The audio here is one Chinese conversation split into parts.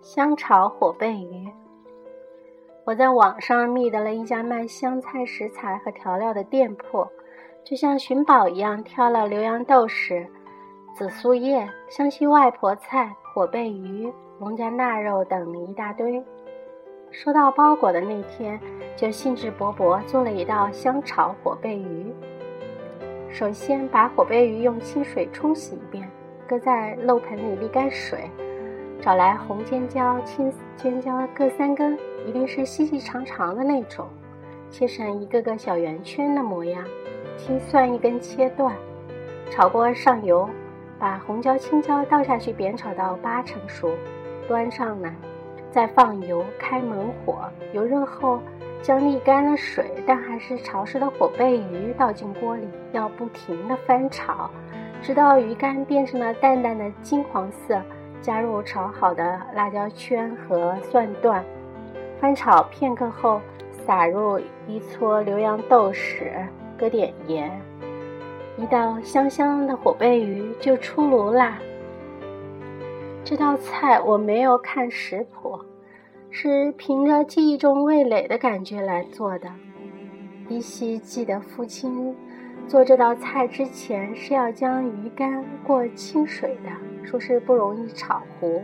香炒火焙鱼。我在网上觅得了一家卖香菜食材和调料的店铺，就像寻宝一样，挑了浏阳豆豉、紫苏叶、湘西外婆菜、火焙鱼、农家腊肉等一大堆。收到包裹的那天，就兴致勃勃做了一道香炒火焙鱼。首先把火焙鱼用清水冲洗一遍，搁在漏盆里沥干水。找来红尖椒、青尖椒各三根，一定是细细长长的那种，切成一个个小圆圈的模样。青蒜一根切断。炒锅上油，把红椒、青椒倒下去煸炒到八成熟，端上来，再放油，开猛火。油热后，将沥干了水但还是潮湿的火焙鱼倒进锅里，要不停地翻炒，直到鱼干变成了淡淡的金黄色。加入炒好的辣椒圈和蒜段，翻炒片刻后，撒入一撮浏阳豆豉，搁点盐，一道香香的火焙鱼就出炉啦。这道菜我没有看食谱，是凭着记忆中味蕾的感觉来做的。依稀记得父亲。做这道菜之前是要将鱼干过清水的，说是不容易炒糊。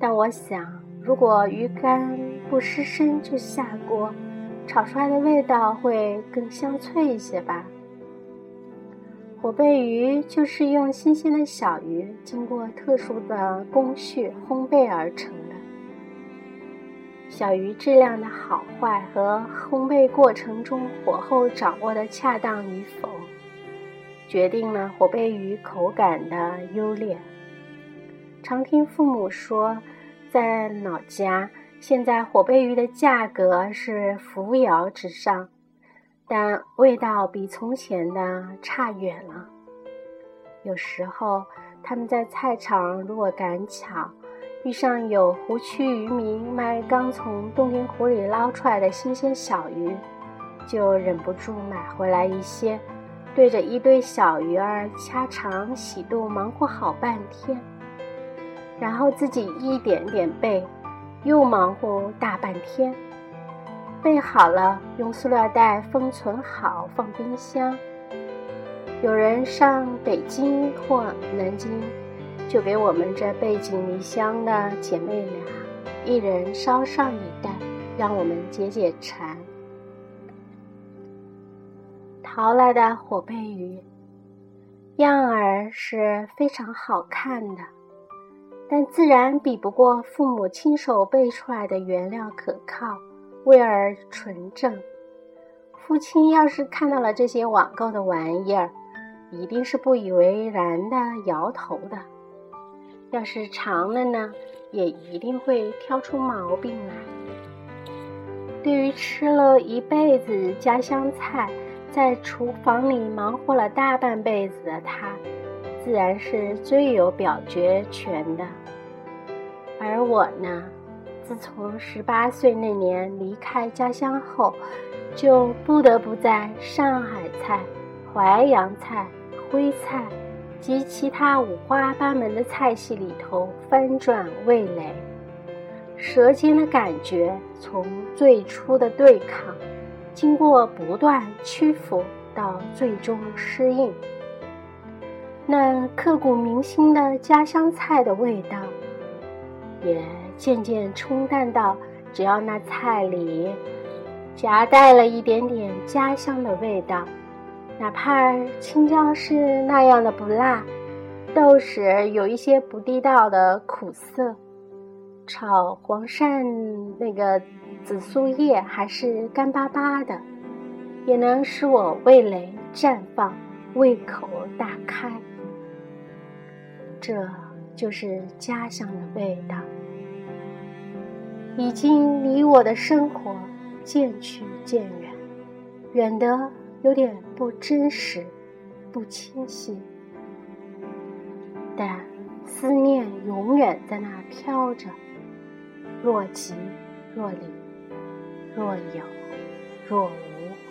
但我想，如果鱼干不失身就下锅，炒出来的味道会更香脆一些吧。火焙鱼就是用新鲜的小鱼，经过特殊的工序烘焙而成的。小鱼质量的好坏和烘焙过程中火候掌握的恰当与否，决定了火贝鱼口感的优劣。常听父母说，在老家现在火贝鱼的价格是扶摇直上，但味道比从前的差远了。有时候他们在菜场如果赶巧。遇上有湖区渔民卖刚从洞庭湖里捞出来的新鲜小鱼，就忍不住买回来一些，对着一堆小鱼儿掐肠洗肚，忙活好半天，然后自己一点点备，又忙活大半天。备好了，用塑料袋封存好，放冰箱。有人上北京或南京。就给我们这背井离乡的姐妹俩，一人捎上一袋，让我们解解馋。淘来的火焙鱼，样儿是非常好看的，但自然比不过父母亲手备出来的原料可靠，味儿纯正。父亲要是看到了这些网购的玩意儿，一定是不以为然的摇头的。要是尝了呢，也一定会挑出毛病来。对于吃了一辈子家乡菜，在厨房里忙活了大半辈子的他，自然是最有表决权的。而我呢，自从十八岁那年离开家乡后，就不得不在上海菜、淮扬菜、徽菜。及其他五花八门的菜系里头翻转味蕾，舌尖的感觉从最初的对抗，经过不断屈服到最终适应，那刻骨铭心的家乡菜的味道，也渐渐冲淡到只要那菜里夹带了一点点家乡的味道。哪怕青椒是那样的不辣，豆豉有一些不地道的苦涩，炒黄鳝那个紫苏叶还是干巴巴的，也能使我味蕾绽放，胃口大开。这就是家乡的味道，已经离我的生活渐去渐远，远得。有点不真实，不清晰，但思念永远在那飘着，若即若离，若有若无。